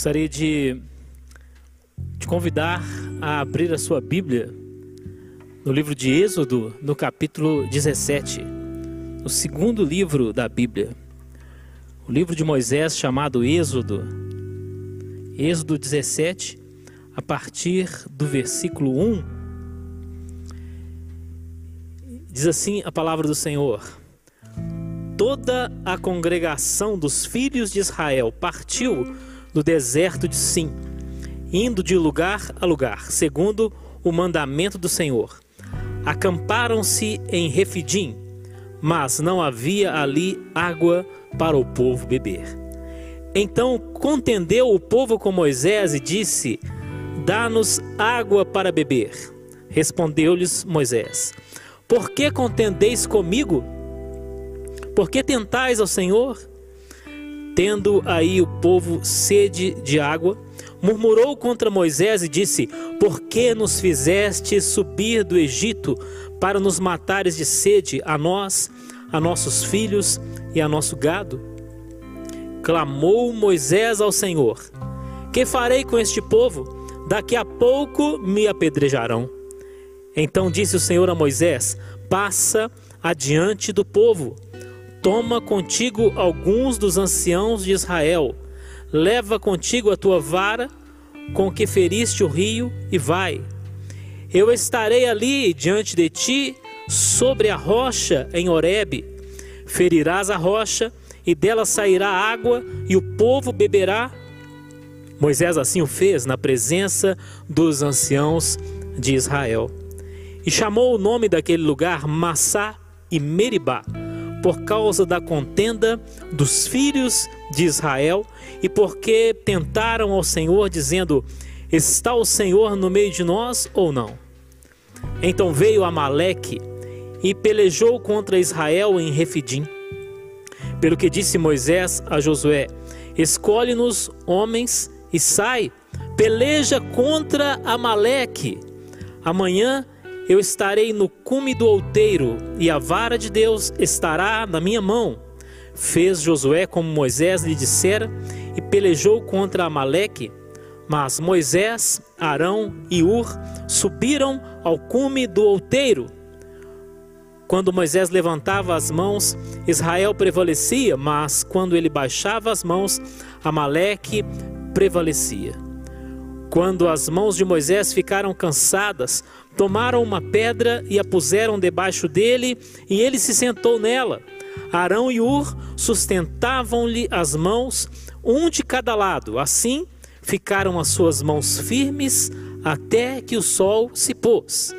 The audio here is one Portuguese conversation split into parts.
Gostaria de te convidar a abrir a sua Bíblia no livro de Êxodo, no capítulo 17, o segundo livro da Bíblia. O livro de Moisés chamado Êxodo. Êxodo 17, a partir do versículo 1. Diz assim a palavra do Senhor: Toda a congregação dos filhos de Israel partiu do deserto de Sim, indo de lugar a lugar, segundo o mandamento do Senhor. Acamparam-se em Refidim, mas não havia ali água para o povo beber. Então contendeu o povo com Moisés e disse: Dá-nos água para beber. Respondeu-lhes Moisés: Por que contendeis comigo? Por que tentais ao Senhor? Tendo aí o povo sede de água, murmurou contra Moisés e disse: Por que nos fizeste subir do Egito para nos matares de sede a nós, a nossos filhos e a nosso gado? Clamou Moisés ao Senhor: Que farei com este povo? Daqui a pouco me apedrejarão. Então disse o Senhor a Moisés: Passa adiante do povo Toma contigo alguns dos anciãos de Israel, leva contigo a tua vara com que feriste o rio e vai. Eu estarei ali diante de ti sobre a rocha em Horebe. Ferirás a rocha e dela sairá água e o povo beberá. Moisés assim o fez na presença dos anciãos de Israel. E chamou o nome daquele lugar Massá e Meribá por causa da contenda dos filhos de Israel e porque tentaram ao Senhor, dizendo: Está o Senhor no meio de nós ou não? Então veio Amaleque e pelejou contra Israel em Refidim. Pelo que disse Moisés a Josué: Escolhe-nos homens e sai, peleja contra Amaleque. Amanhã eu estarei no cume do outeiro, e a vara de Deus estará na minha mão. Fez Josué como Moisés lhe dissera, e pelejou contra Amaleque. Mas Moisés, Arão e Ur subiram ao cume do outeiro. Quando Moisés levantava as mãos, Israel prevalecia, mas quando ele baixava as mãos, Amaleque prevalecia. Quando as mãos de Moisés ficaram cansadas, tomaram uma pedra e a puseram debaixo dele, e ele se sentou nela. Arão e Ur sustentavam-lhe as mãos, um de cada lado. Assim ficaram as suas mãos firmes até que o sol se pôs.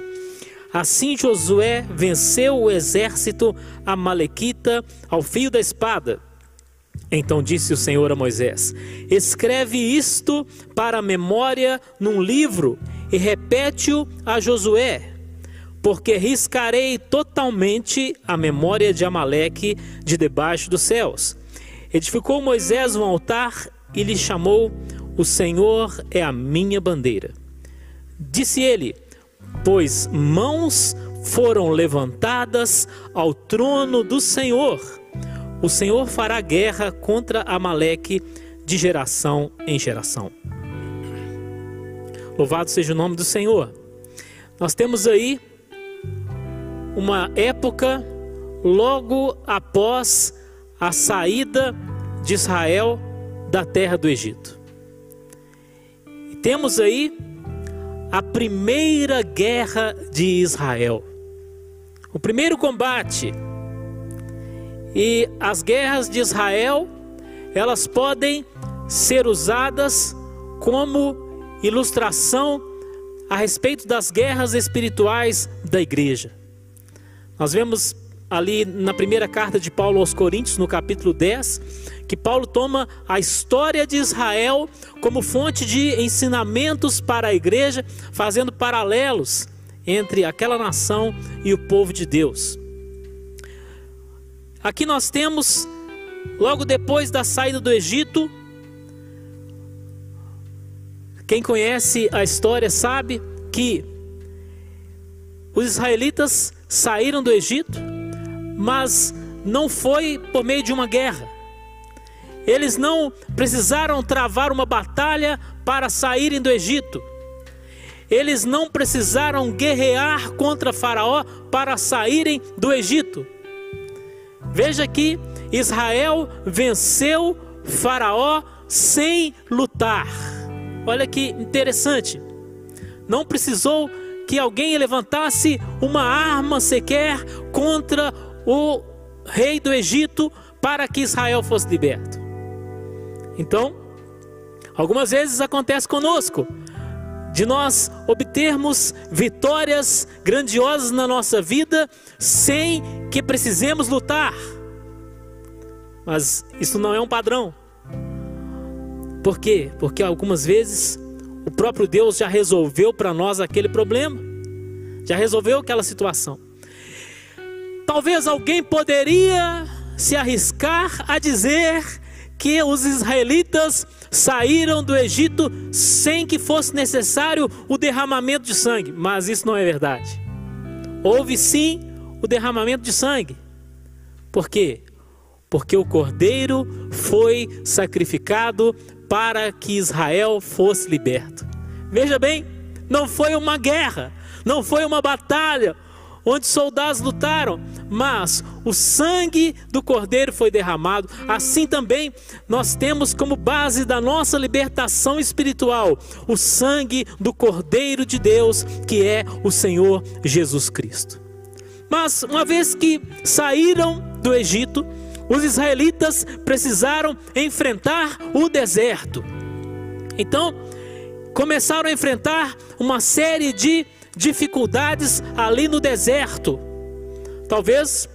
Assim Josué venceu o exército amalequita ao fio da espada. Então disse o Senhor a Moisés: Escreve isto para a memória num livro e repete-o a Josué, porque riscarei totalmente a memória de Amaleque de debaixo dos céus. Edificou Moisés um altar e lhe chamou: O Senhor é a minha bandeira. Disse ele: Pois mãos foram levantadas ao trono do Senhor o Senhor fará guerra contra Amaleque de geração em geração. Louvado seja o nome do Senhor. Nós temos aí uma época logo após a saída de Israel da terra do Egito. E temos aí a primeira guerra de Israel. O primeiro combate e as guerras de Israel, elas podem ser usadas como ilustração a respeito das guerras espirituais da igreja. Nós vemos ali na primeira carta de Paulo aos Coríntios, no capítulo 10, que Paulo toma a história de Israel como fonte de ensinamentos para a igreja, fazendo paralelos entre aquela nação e o povo de Deus. Aqui nós temos, logo depois da saída do Egito, quem conhece a história sabe que os israelitas saíram do Egito, mas não foi por meio de uma guerra. eles não precisaram travar uma batalha para saírem do Egito. Eles não precisaram guerrear contra Faraó para saírem do Egito. Veja que Israel venceu Faraó sem lutar. Olha que interessante. Não precisou que alguém levantasse uma arma sequer contra o rei do Egito para que Israel fosse liberto. Então, algumas vezes acontece conosco de nós obtermos vitórias grandiosas na nossa vida sem que precisemos lutar. Mas isso não é um padrão. Por quê? Porque algumas vezes o próprio Deus já resolveu para nós aquele problema, já resolveu aquela situação. Talvez alguém poderia se arriscar a dizer que os israelitas saíram do Egito sem que fosse necessário o derramamento de sangue, mas isso não é verdade. Houve sim o derramamento de sangue. Por quê? Porque o cordeiro foi sacrificado para que Israel fosse liberto. Veja bem, não foi uma guerra, não foi uma batalha onde soldados lutaram, mas o sangue do Cordeiro foi derramado. Assim também nós temos como base da nossa libertação espiritual o sangue do Cordeiro de Deus, que é o Senhor Jesus Cristo. Mas uma vez que saíram do Egito, os israelitas precisaram enfrentar o deserto. Então, começaram a enfrentar uma série de dificuldades ali no deserto. Talvez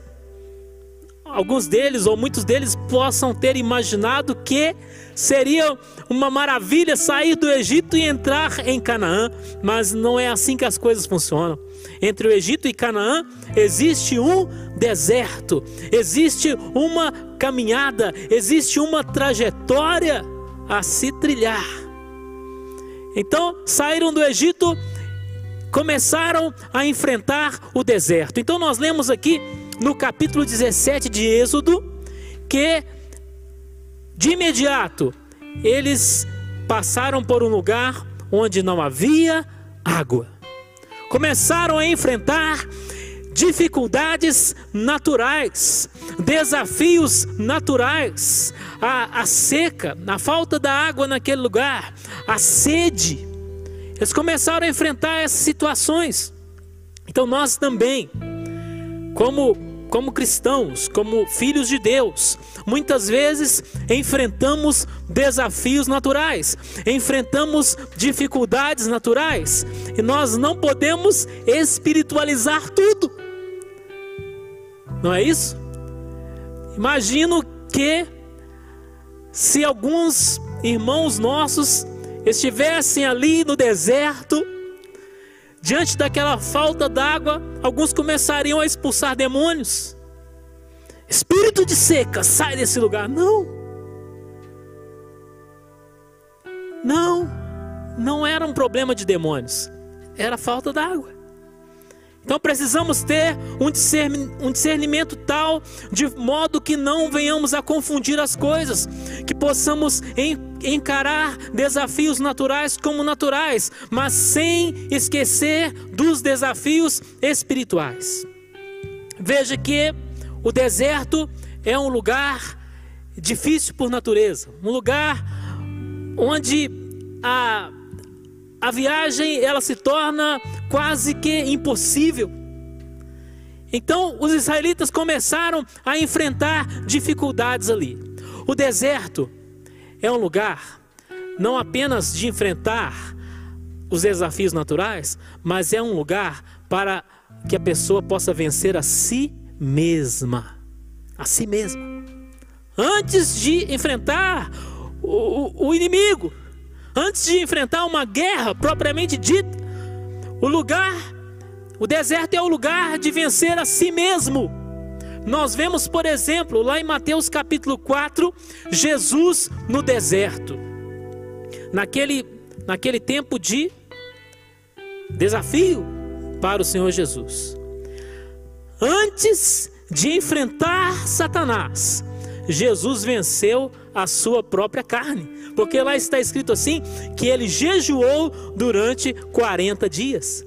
alguns deles ou muitos deles possam ter imaginado que seria uma maravilha sair do Egito e entrar em Canaã, mas não é assim que as coisas funcionam. Entre o Egito e Canaã existe um deserto, existe uma caminhada, existe uma trajetória a se trilhar. Então saíram do Egito começaram a enfrentar o deserto. Então nós lemos aqui no capítulo 17 de Êxodo que de imediato eles passaram por um lugar onde não havia água. Começaram a enfrentar dificuldades naturais, desafios naturais, a, a seca, a falta da água naquele lugar, a sede. Eles começaram a enfrentar essas situações. Então nós também, como como cristãos, como filhos de Deus, muitas vezes enfrentamos desafios naturais, enfrentamos dificuldades naturais, e nós não podemos espiritualizar tudo. Não é isso? Imagino que se alguns irmãos nossos estivessem ali no deserto, diante daquela falta d'água, alguns começariam a expulsar demônios. Espírito de seca, sai desse lugar. Não. Não. Não era um problema de demônios. Era falta d'água. Então precisamos ter um discernimento tal, de modo que não venhamos a confundir as coisas, que possamos encarar desafios naturais como naturais, mas sem esquecer dos desafios espirituais. Veja que o deserto é um lugar difícil por natureza, um lugar onde a a viagem ela se torna quase que impossível. Então os israelitas começaram a enfrentar dificuldades ali. O deserto é um lugar não apenas de enfrentar os desafios naturais, mas é um lugar para que a pessoa possa vencer a si mesma. A si mesma. Antes de enfrentar o, o inimigo, Antes de enfrentar uma guerra propriamente dita, o lugar, o deserto é o lugar de vencer a si mesmo. Nós vemos, por exemplo, lá em Mateus capítulo 4, Jesus no deserto. Naquele, naquele tempo de desafio para o Senhor Jesus. Antes de enfrentar Satanás, Jesus venceu a sua própria carne. Porque lá está escrito assim: que ele jejuou durante 40 dias.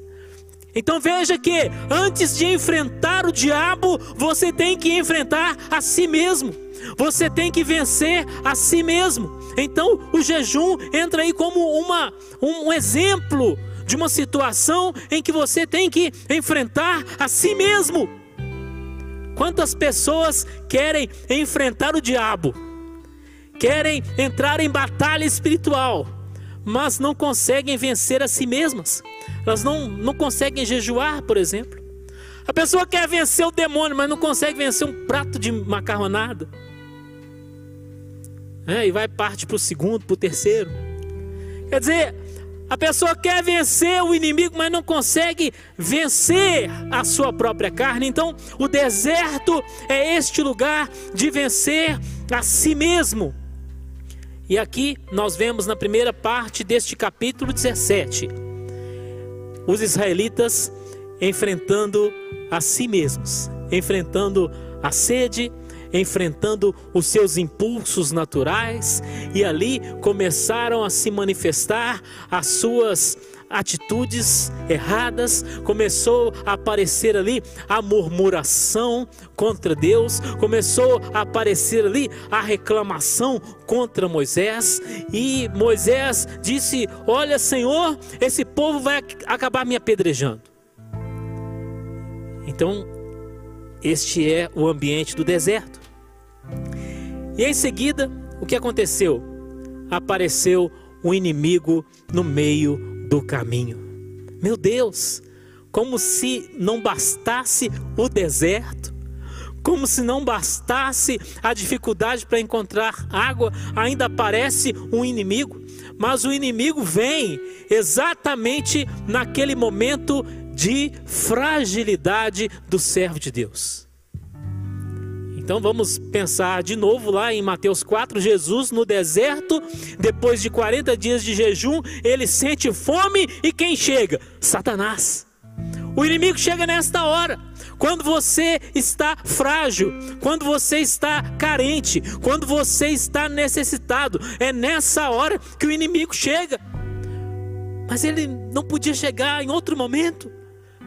Então veja que antes de enfrentar o diabo, você tem que enfrentar a si mesmo. Você tem que vencer a si mesmo. Então o jejum entra aí como uma, um exemplo de uma situação em que você tem que enfrentar a si mesmo. Quantas pessoas querem enfrentar o diabo? Querem entrar em batalha espiritual, mas não conseguem vencer a si mesmas. Elas não, não conseguem jejuar, por exemplo. A pessoa quer vencer o demônio, mas não consegue vencer um prato de macarronada. É, e vai parte para o segundo, para o terceiro. Quer dizer, a pessoa quer vencer o inimigo, mas não consegue vencer a sua própria carne. Então, o deserto é este lugar de vencer a si mesmo. E aqui nós vemos na primeira parte deste capítulo 17, os israelitas enfrentando a si mesmos, enfrentando a sede, enfrentando os seus impulsos naturais e ali começaram a se manifestar as suas atitudes erradas, começou a aparecer ali a murmuração contra Deus, começou a aparecer ali a reclamação contra Moisés, e Moisés disse: Olha, Senhor, esse povo vai acabar me apedrejando. Então, este é o ambiente do deserto. E em seguida, o que aconteceu? Apareceu um inimigo no meio do caminho. Meu Deus, como se não bastasse o deserto, como se não bastasse a dificuldade para encontrar água, ainda aparece um inimigo. Mas o inimigo vem exatamente naquele momento de fragilidade do servo de Deus. Então vamos pensar de novo lá em Mateus 4, Jesus no deserto, depois de 40 dias de jejum, ele sente fome e quem chega? Satanás. O inimigo chega nesta hora. Quando você está frágil, quando você está carente, quando você está necessitado, é nessa hora que o inimigo chega. Mas ele não podia chegar em outro momento.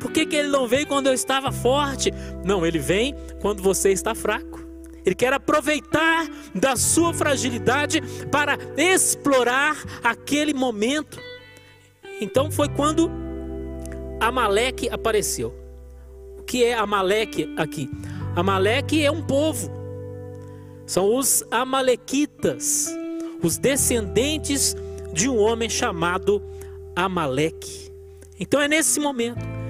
Por que, que ele não veio quando eu estava forte? Não, ele vem quando você está fraco. Ele quer aproveitar da sua fragilidade para explorar aquele momento. Então foi quando Amaleque apareceu. O que é Amaleque aqui? Amaleque é um povo. São os amalequitas, os descendentes de um homem chamado Amaleque. Então é nesse momento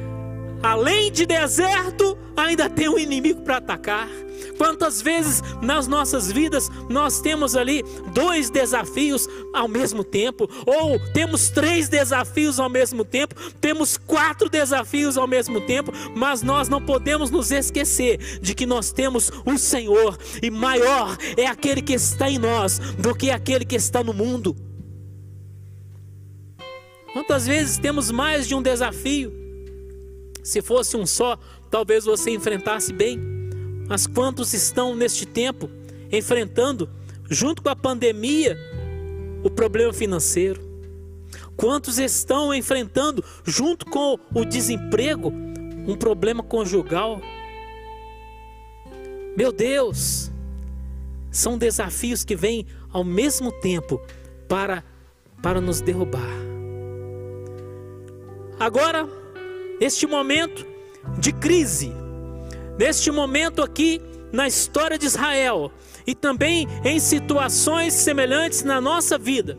além de deserto, ainda tem um inimigo para atacar. Quantas vezes nas nossas vidas nós temos ali dois desafios ao mesmo tempo, ou temos três desafios ao mesmo tempo, temos quatro desafios ao mesmo tempo, mas nós não podemos nos esquecer de que nós temos um Senhor e maior é aquele que está em nós do que aquele que está no mundo. Quantas vezes temos mais de um desafio? Se fosse um só, talvez você enfrentasse bem. Mas quantos estão neste tempo enfrentando, junto com a pandemia, o problema financeiro? Quantos estão enfrentando, junto com o desemprego, um problema conjugal? Meu Deus, são desafios que vêm ao mesmo tempo para, para nos derrubar. Agora, neste momento de crise, neste momento aqui na história de Israel e também em situações semelhantes na nossa vida,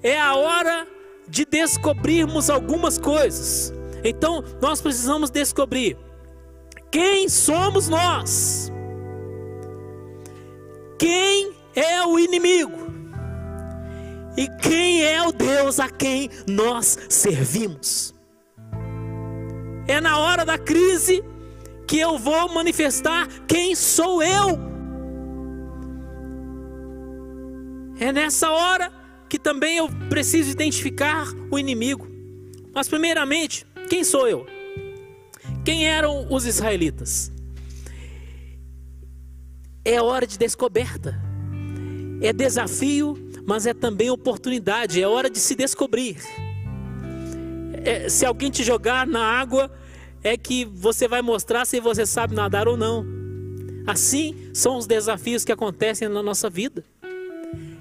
é a hora de descobrirmos algumas coisas. Então, nós precisamos descobrir quem somos nós, quem é o inimigo e quem é o Deus a quem nós servimos. É na hora da crise que eu vou manifestar quem sou eu. É nessa hora que também eu preciso identificar o inimigo. Mas, primeiramente, quem sou eu? Quem eram os israelitas? É hora de descoberta. é desafio, mas é também oportunidade, é hora de se descobrir. É, se alguém te jogar na água, é que você vai mostrar se você sabe nadar ou não. Assim são os desafios que acontecem na nossa vida.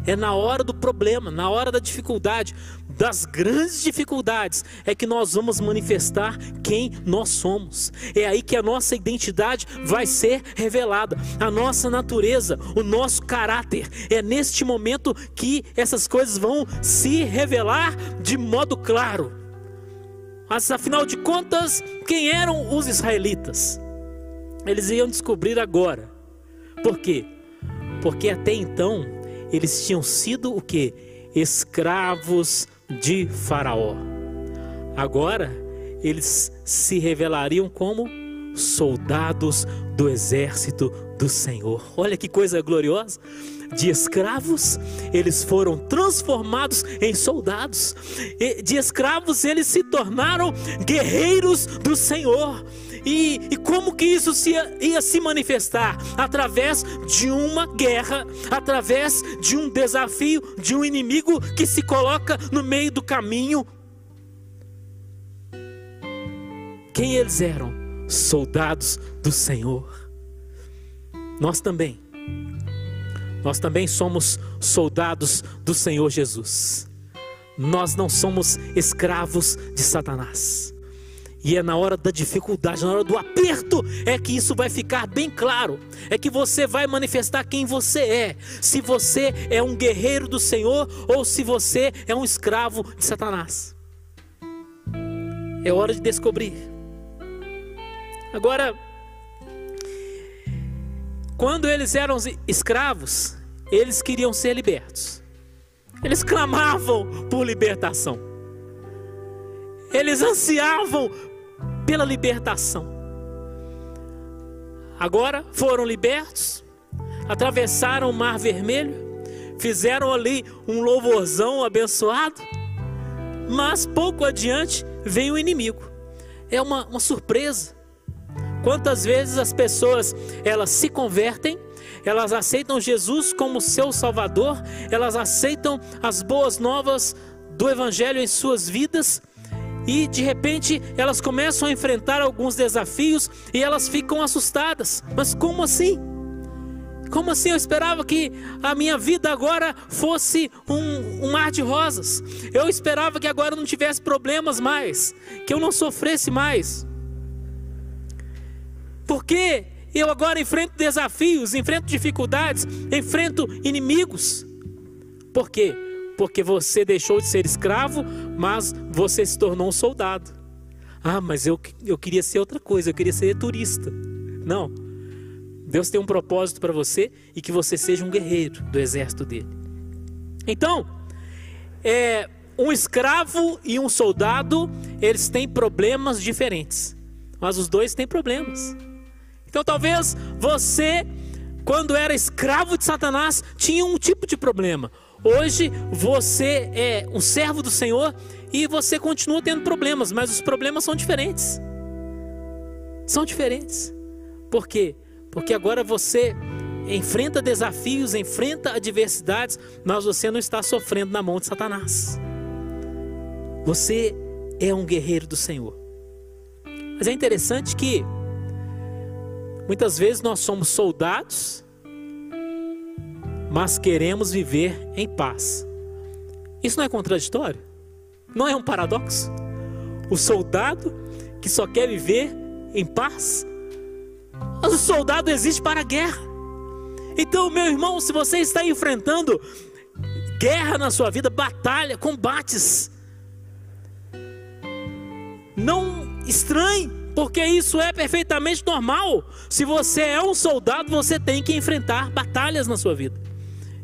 É na hora do problema, na hora da dificuldade, das grandes dificuldades, é que nós vamos manifestar quem nós somos. É aí que a nossa identidade vai ser revelada, a nossa natureza, o nosso caráter. É neste momento que essas coisas vão se revelar de modo claro. Mas afinal de contas, quem eram os israelitas? Eles iam descobrir agora. Por quê? Porque até então eles tinham sido o que? Escravos de Faraó. Agora, eles se revelariam como soldados do exército do Senhor. Olha que coisa gloriosa! De escravos, eles foram transformados em soldados. De escravos, eles se tornaram guerreiros do Senhor. E, e como que isso se, ia se manifestar? Através de uma guerra, através de um desafio, de um inimigo que se coloca no meio do caminho. Quem eles eram? Soldados do Senhor. Nós também. Nós também somos soldados do Senhor Jesus. Nós não somos escravos de Satanás. E é na hora da dificuldade, na hora do aperto, é que isso vai ficar bem claro. É que você vai manifestar quem você é. Se você é um guerreiro do Senhor ou se você é um escravo de Satanás. É hora de descobrir. Agora, quando eles eram escravos, eles queriam ser libertos. Eles clamavam por libertação. Eles ansiavam pela libertação. Agora foram libertos, atravessaram o Mar Vermelho, fizeram ali um louvorzão abençoado, mas pouco adiante vem o inimigo. É uma, uma surpresa. Quantas vezes as pessoas elas se convertem, elas aceitam Jesus como seu Salvador, elas aceitam as boas novas do Evangelho em suas vidas, e de repente elas começam a enfrentar alguns desafios e elas ficam assustadas. Mas como assim? Como assim eu esperava que a minha vida agora fosse um, um mar de rosas? Eu esperava que agora não tivesse problemas mais, que eu não sofresse mais. Por que eu agora enfrento desafios, enfrento dificuldades, enfrento inimigos? Por quê? porque você deixou de ser escravo, mas você se tornou um soldado. Ah, mas eu, eu queria ser outra coisa, eu queria ser turista. Não. Deus tem um propósito para você e que você seja um guerreiro do exército dele. Então, é, um escravo e um soldado, eles têm problemas diferentes, mas os dois têm problemas. Então, talvez você, quando era escravo de Satanás, tinha um tipo de problema. Hoje você é um servo do Senhor e você continua tendo problemas, mas os problemas são diferentes. São diferentes. Por quê? Porque agora você enfrenta desafios, enfrenta adversidades, mas você não está sofrendo na mão de Satanás. Você é um guerreiro do Senhor. Mas é interessante que muitas vezes nós somos soldados mas queremos viver em paz. Isso não é contraditório? Não é um paradoxo? O soldado que só quer viver em paz, mas o soldado existe para a guerra. Então, meu irmão, se você está enfrentando guerra na sua vida, batalha, combates, não estranhe, porque isso é perfeitamente normal. Se você é um soldado, você tem que enfrentar batalhas na sua vida.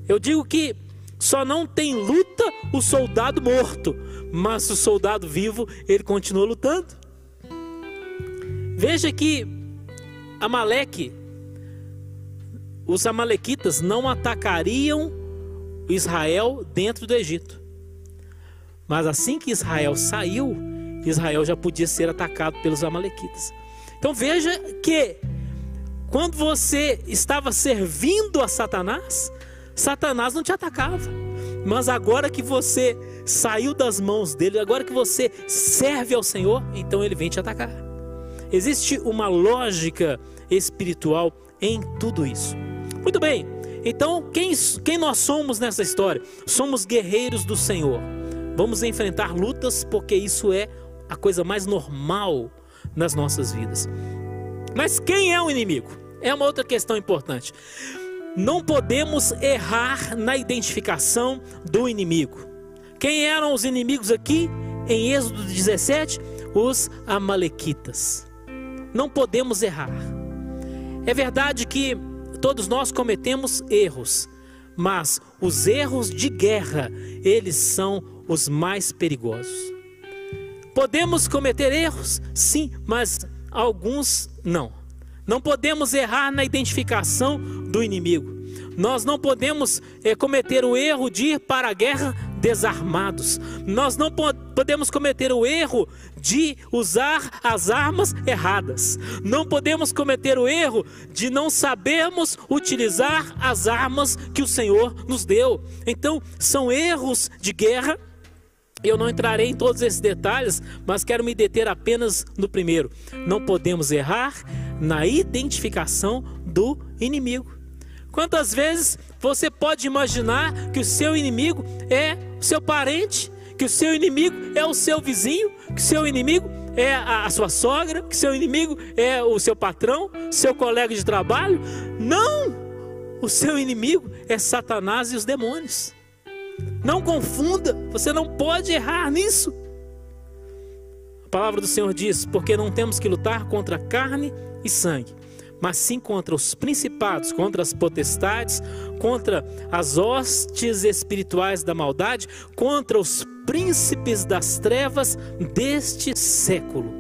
Eu digo que só não tem luta o soldado morto, mas o soldado vivo, ele continua lutando. Veja que Amaleque, os amalequitas não atacariam Israel dentro do Egito. Mas assim que Israel saiu, Israel já podia ser atacado pelos amalequitas. Então veja que quando você estava servindo a Satanás, Satanás não te atacava. Mas agora que você saiu das mãos dele, agora que você serve ao Senhor, então ele vem te atacar. Existe uma lógica espiritual em tudo isso. Muito bem, então quem, quem nós somos nessa história? Somos guerreiros do Senhor. Vamos enfrentar lutas porque isso é a coisa mais normal nas nossas vidas. Mas quem é o inimigo? É uma outra questão importante. Não podemos errar na identificação do inimigo. Quem eram os inimigos aqui em Êxodo 17? Os Amalequitas. Não podemos errar. É verdade que todos nós cometemos erros, mas os erros de guerra, eles são os mais perigosos. Podemos cometer erros? Sim, mas alguns não. Não podemos errar na identificação do inimigo. Nós não podemos é, cometer o erro de ir para a guerra desarmados. Nós não podemos cometer o erro de usar as armas erradas. Não podemos cometer o erro de não sabermos utilizar as armas que o Senhor nos deu. Então, são erros de guerra eu não entrarei em todos esses detalhes, mas quero me deter apenas no primeiro. Não podemos errar na identificação do inimigo. Quantas vezes você pode imaginar que o seu inimigo é o seu parente, que o seu inimigo é o seu vizinho, que o seu inimigo é a, sua sogra, que seu inimigo é o seu patrão, seu colega de trabalho? Não! O seu inimigo é Satanás e os demônios. Não confunda, você não pode errar nisso. A palavra do Senhor diz: porque não temos que lutar contra carne e sangue, mas sim contra os principados, contra as potestades, contra as hostes espirituais da maldade, contra os príncipes das trevas deste século.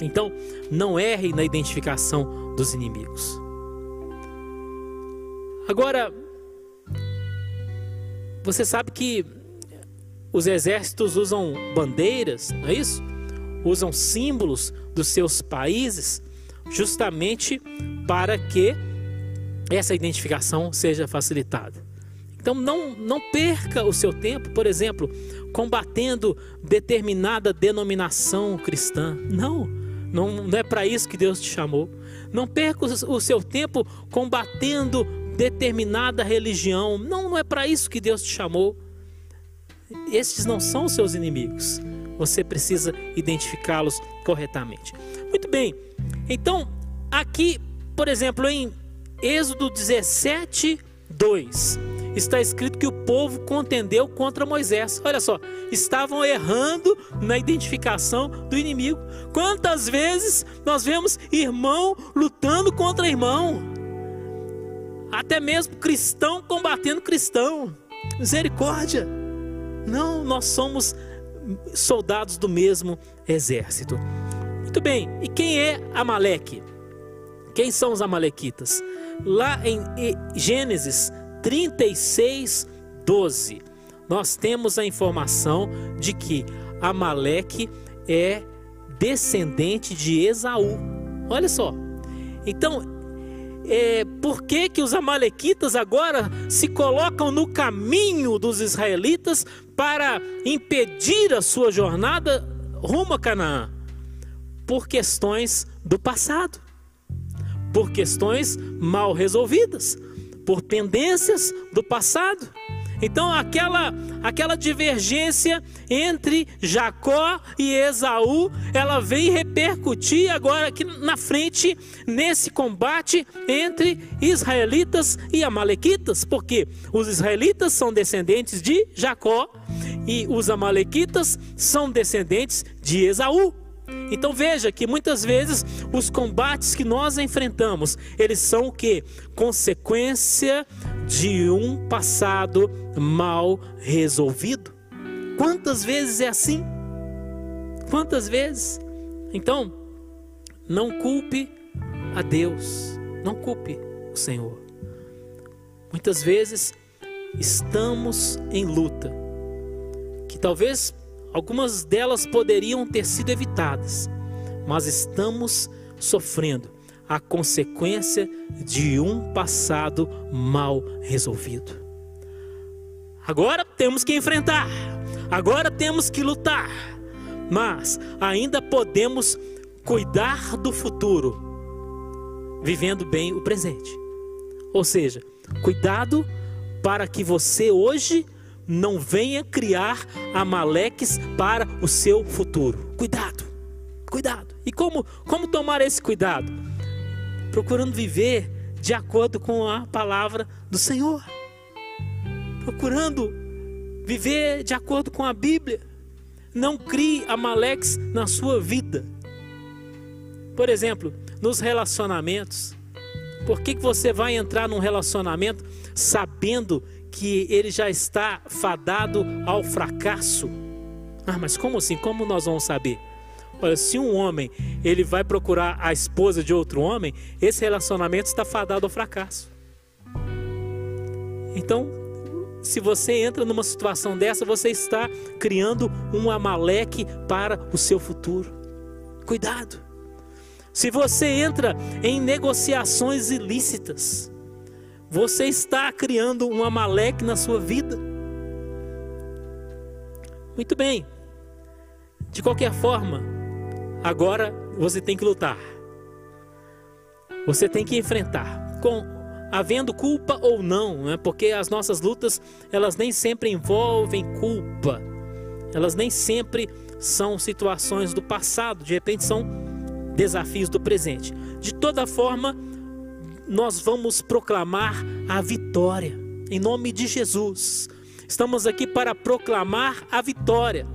Então, não erre na identificação dos inimigos. Agora, você sabe que os exércitos usam bandeiras, não é isso? Usam símbolos dos seus países, justamente para que essa identificação seja facilitada. Então não, não perca o seu tempo, por exemplo, combatendo determinada denominação cristã. Não, não, não é para isso que Deus te chamou. Não perca o seu tempo combatendo determinada religião. Não, não é para isso que Deus te chamou. Estes não são os seus inimigos. Você precisa identificá-los corretamente. Muito bem. Então, aqui, por exemplo, em Êxodo 17, 2, está escrito que o povo contendeu contra Moisés. Olha só, estavam errando na identificação do inimigo. Quantas vezes nós vemos irmão lutando contra irmão? Até mesmo cristão combatendo cristão. Misericórdia. Não, nós somos soldados do mesmo exército. Muito bem, e quem é Amaleque? Quem são os Amalequitas? Lá em Gênesis 36, 12, nós temos a informação de que Amaleque é descendente de Esaú. Olha só. Então, é, por que, que os amalequitas agora se colocam no caminho dos israelitas para impedir a sua jornada rumo a Canaã? Por questões do passado, por questões mal resolvidas, por pendências do passado. Então aquela aquela divergência entre Jacó e Esaú, ela vem repercutir agora aqui na frente nesse combate entre israelitas e amalequitas, porque os israelitas são descendentes de Jacó e os amalequitas são descendentes de Esaú. Então veja que muitas vezes os combates que nós enfrentamos, eles são o que? Consequência de um passado mal resolvido. Quantas vezes é assim? Quantas vezes? Então, não culpe a Deus, não culpe o Senhor. Muitas vezes estamos em luta, que talvez Algumas delas poderiam ter sido evitadas, mas estamos sofrendo. a consequência de um passado mal resolvido. Agora temos que enfrentar, agora temos que lutar, mas ainda podemos cuidar do futuro, vivendo bem o presente. Ou seja, cuidado para que você hoje não venha criar amaleques para o seu futuro. Cuidado, cuidado. E como, como tomar esse cuidado? Procurando viver de acordo com a palavra do Senhor. Procurando viver de acordo com a Bíblia. Não crie amaleques na sua vida. Por exemplo, nos relacionamentos. Por que, que você vai entrar num relacionamento sabendo que ele já está fadado ao fracasso. Ah, mas como assim? Como nós vamos saber? Olha, se um homem ele vai procurar a esposa de outro homem, esse relacionamento está fadado ao fracasso. Então, se você entra numa situação dessa, você está criando um amaleque para o seu futuro. Cuidado. Se você entra em negociações ilícitas, você está criando um Amaleque na sua vida. Muito bem. De qualquer forma, agora você tem que lutar. Você tem que enfrentar com havendo culpa ou não, né? porque as nossas lutas elas nem sempre envolvem culpa, elas nem sempre são situações do passado, de repente são desafios do presente. De toda forma, nós vamos proclamar a vitória, em nome de Jesus. Estamos aqui para proclamar a vitória,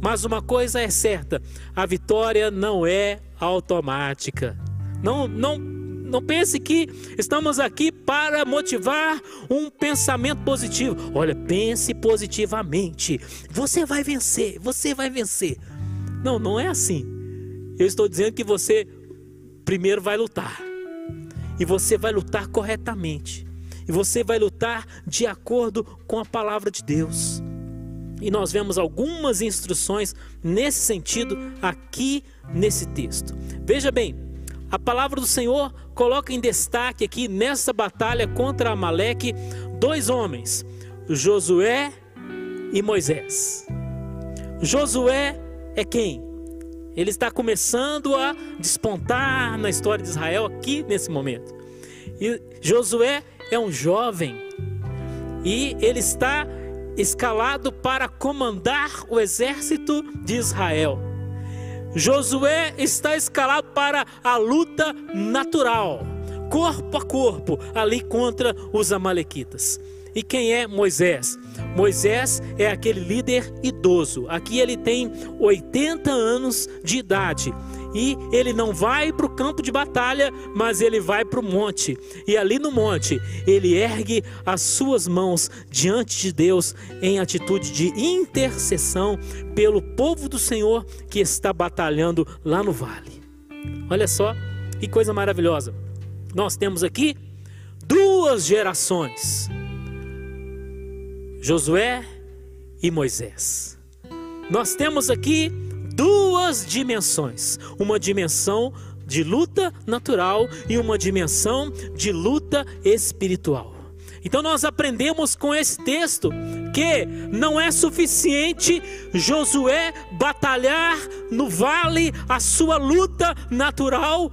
mas uma coisa é certa: a vitória não é automática. Não, não, não pense que estamos aqui para motivar um pensamento positivo. Olha, pense positivamente. Você vai vencer, você vai vencer. Não, não é assim. Eu estou dizendo que você primeiro vai lutar. E você vai lutar corretamente. E você vai lutar de acordo com a palavra de Deus. E nós vemos algumas instruções nesse sentido aqui nesse texto. Veja bem, a palavra do Senhor coloca em destaque aqui nessa batalha contra Amaleque dois homens, Josué e Moisés. Josué é quem? Ele está começando a despontar na história de Israel aqui nesse momento. E Josué é um jovem e ele está escalado para comandar o exército de Israel. Josué está escalado para a luta natural, corpo a corpo, ali contra os Amalequitas. E quem é Moisés? Moisés é aquele líder idoso. Aqui ele tem 80 anos de idade. E ele não vai para o campo de batalha, mas ele vai para o monte. E ali no monte, ele ergue as suas mãos diante de Deus em atitude de intercessão pelo povo do Senhor que está batalhando lá no vale. Olha só que coisa maravilhosa. Nós temos aqui duas gerações Josué e Moisés. Nós temos aqui duas dimensões: uma dimensão de luta natural e uma dimensão de luta espiritual. Então nós aprendemos com esse texto que não é suficiente Josué batalhar no vale a sua luta natural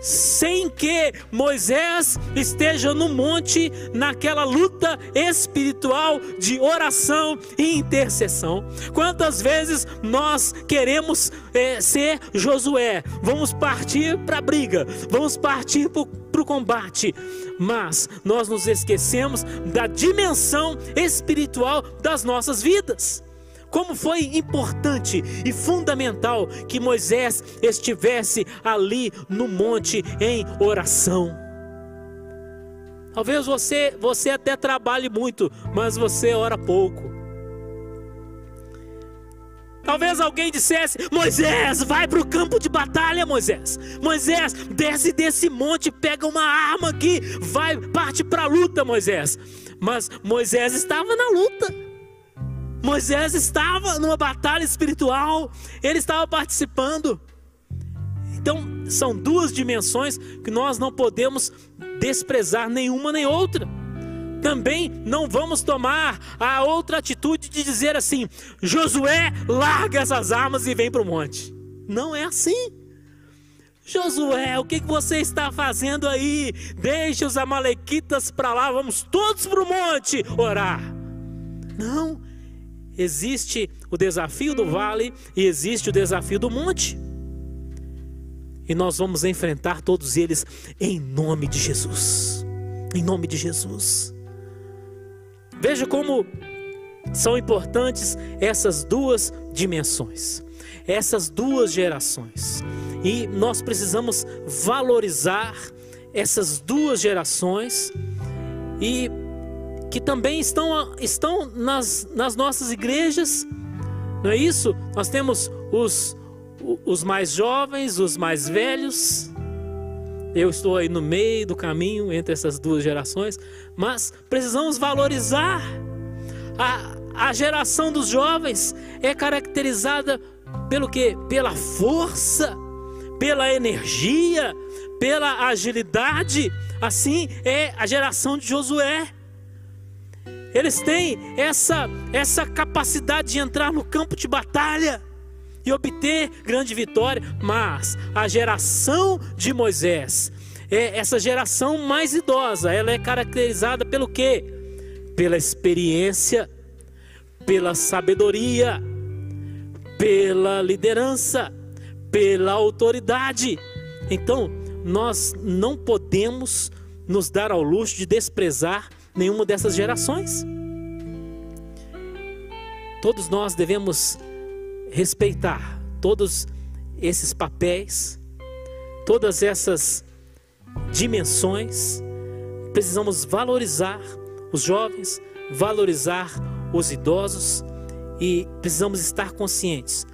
sem que Moisés esteja no monte naquela luta espiritual de oração e intercessão. Quantas vezes nós queremos é, ser Josué? Vamos partir para a briga, vamos partir para o combate, mas nós nos esquecemos da dimensão espiritual das nossas vidas. Como foi importante e fundamental que Moisés estivesse ali no monte em oração. Talvez você, você até trabalhe muito, mas você ora pouco. Talvez alguém dissesse: Moisés, vai para o campo de batalha, Moisés. Moisés, desce desse monte, pega uma arma aqui, vai, parte para a luta, Moisés. Mas Moisés estava na luta. Moisés estava numa batalha espiritual, ele estava participando. Então, são duas dimensões que nós não podemos desprezar nenhuma nem outra. Também não vamos tomar a outra atitude de dizer assim: Josué, larga essas armas e vem para o monte. Não é assim. Josué, o que você está fazendo aí? Deixa os amalequitas para lá, vamos todos para o monte orar. Não, existe o desafio do vale e existe o desafio do monte. E nós vamos enfrentar todos eles em nome de Jesus. Em nome de Jesus. Veja como são importantes essas duas dimensões, essas duas gerações. E nós precisamos valorizar essas duas gerações e que também estão, estão nas, nas nossas igrejas, não é isso? Nós temos os, os mais jovens, os mais velhos. Eu estou aí no meio do caminho entre essas duas gerações, mas precisamos valorizar. A, a geração dos jovens é caracterizada pelo que? Pela força pela energia, pela agilidade. Assim é a geração de Josué. Eles têm essa, essa capacidade de entrar no campo de batalha e obter grande vitória, mas a geração de Moisés é essa geração mais idosa, ela é caracterizada pelo quê? Pela experiência, pela sabedoria, pela liderança pela autoridade. Então, nós não podemos nos dar ao luxo de desprezar nenhuma dessas gerações. Todos nós devemos respeitar todos esses papéis, todas essas dimensões. Precisamos valorizar os jovens, valorizar os idosos e precisamos estar conscientes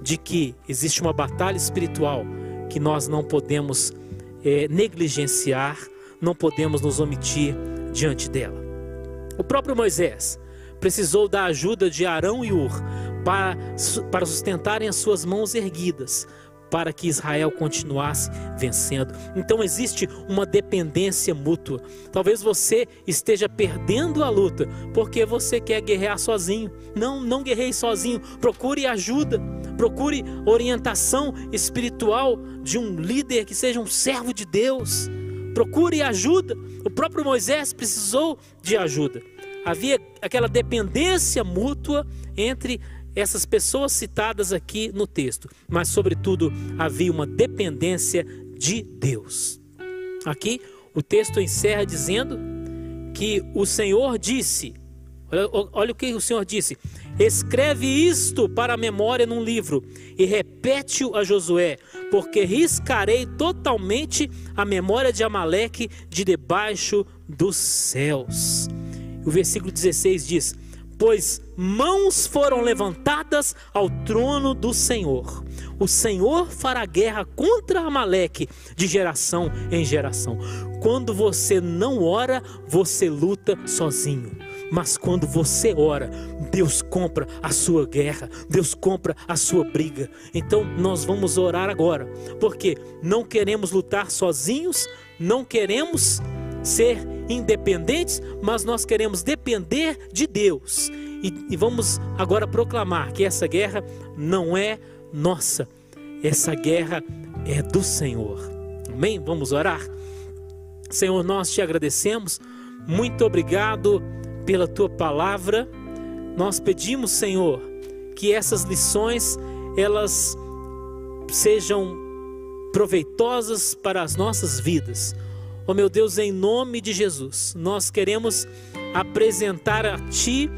de que existe uma batalha espiritual que nós não podemos é, negligenciar, não podemos nos omitir diante dela. O próprio Moisés precisou da ajuda de Arão e Ur para, para sustentarem as suas mãos erguidas, para que Israel continuasse vencendo. Então existe uma dependência mútua. Talvez você esteja perdendo a luta porque você quer guerrear sozinho. Não, não guerreie sozinho. Procure ajuda, procure orientação espiritual de um líder que seja um servo de Deus. Procure ajuda. O próprio Moisés precisou de ajuda. Havia aquela dependência mútua entre essas pessoas citadas aqui no texto, mas, sobretudo, havia uma dependência de Deus. Aqui o texto encerra dizendo que o Senhor disse: olha, olha o que o Senhor disse. Escreve isto para a memória num livro e repete-o a Josué, porque riscarei totalmente a memória de Amaleque de debaixo dos céus. O versículo 16 diz: pois mãos foram levantadas ao trono do Senhor. O Senhor fará guerra contra Amaleque de geração em geração. Quando você não ora, você luta sozinho. Mas quando você ora, Deus compra a sua guerra, Deus compra a sua briga. Então nós vamos orar agora, porque não queremos lutar sozinhos, não queremos ser independentes, mas nós queremos depender de Deus. E, e, vamos agora proclamar que essa guerra não é nossa, essa guerra é do Senhor. Amém? Vamos orar? Senhor, nós te agradecemos, muito obrigado pela tua palavra. Nós pedimos, Senhor, que essas lições elas sejam proveitosas para as nossas vidas Oh meu Deus, em nome de Jesus, nós queremos apresentar a Ti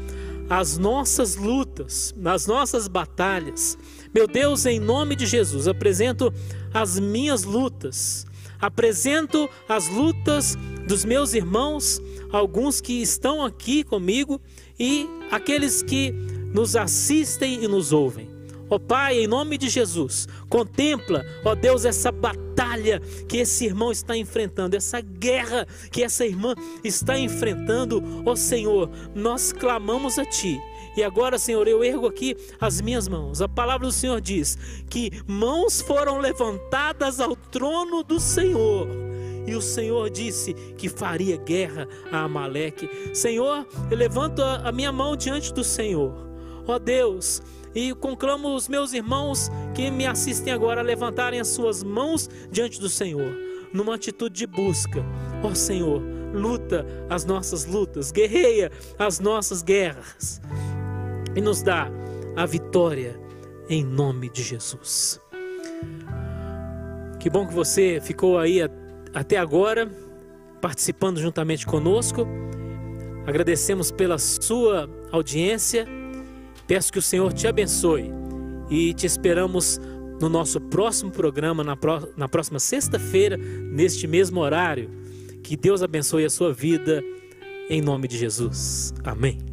as nossas lutas, as nossas batalhas. Meu Deus, em nome de Jesus, apresento as minhas lutas, apresento as lutas dos meus irmãos, alguns que estão aqui comigo e aqueles que nos assistem e nos ouvem. Ó Pai, em nome de Jesus, contempla, ó Deus, essa batalha que esse irmão está enfrentando, essa guerra que essa irmã está enfrentando. Ó Senhor, nós clamamos a Ti. E agora, Senhor, eu ergo aqui as minhas mãos. A palavra do Senhor diz que mãos foram levantadas ao trono do Senhor. E o Senhor disse que faria guerra a Amaleque. Senhor, eu levanto a minha mão diante do Senhor. Ó Deus, e conclamo os meus irmãos que me assistem agora a levantarem as suas mãos diante do Senhor, numa atitude de busca. Ó Senhor, luta as nossas lutas, guerreia as nossas guerras e nos dá a vitória em nome de Jesus. Que bom que você ficou aí até agora participando juntamente conosco. Agradecemos pela sua audiência Peço que o Senhor te abençoe e te esperamos no nosso próximo programa, na, na próxima sexta-feira, neste mesmo horário. Que Deus abençoe a sua vida, em nome de Jesus. Amém.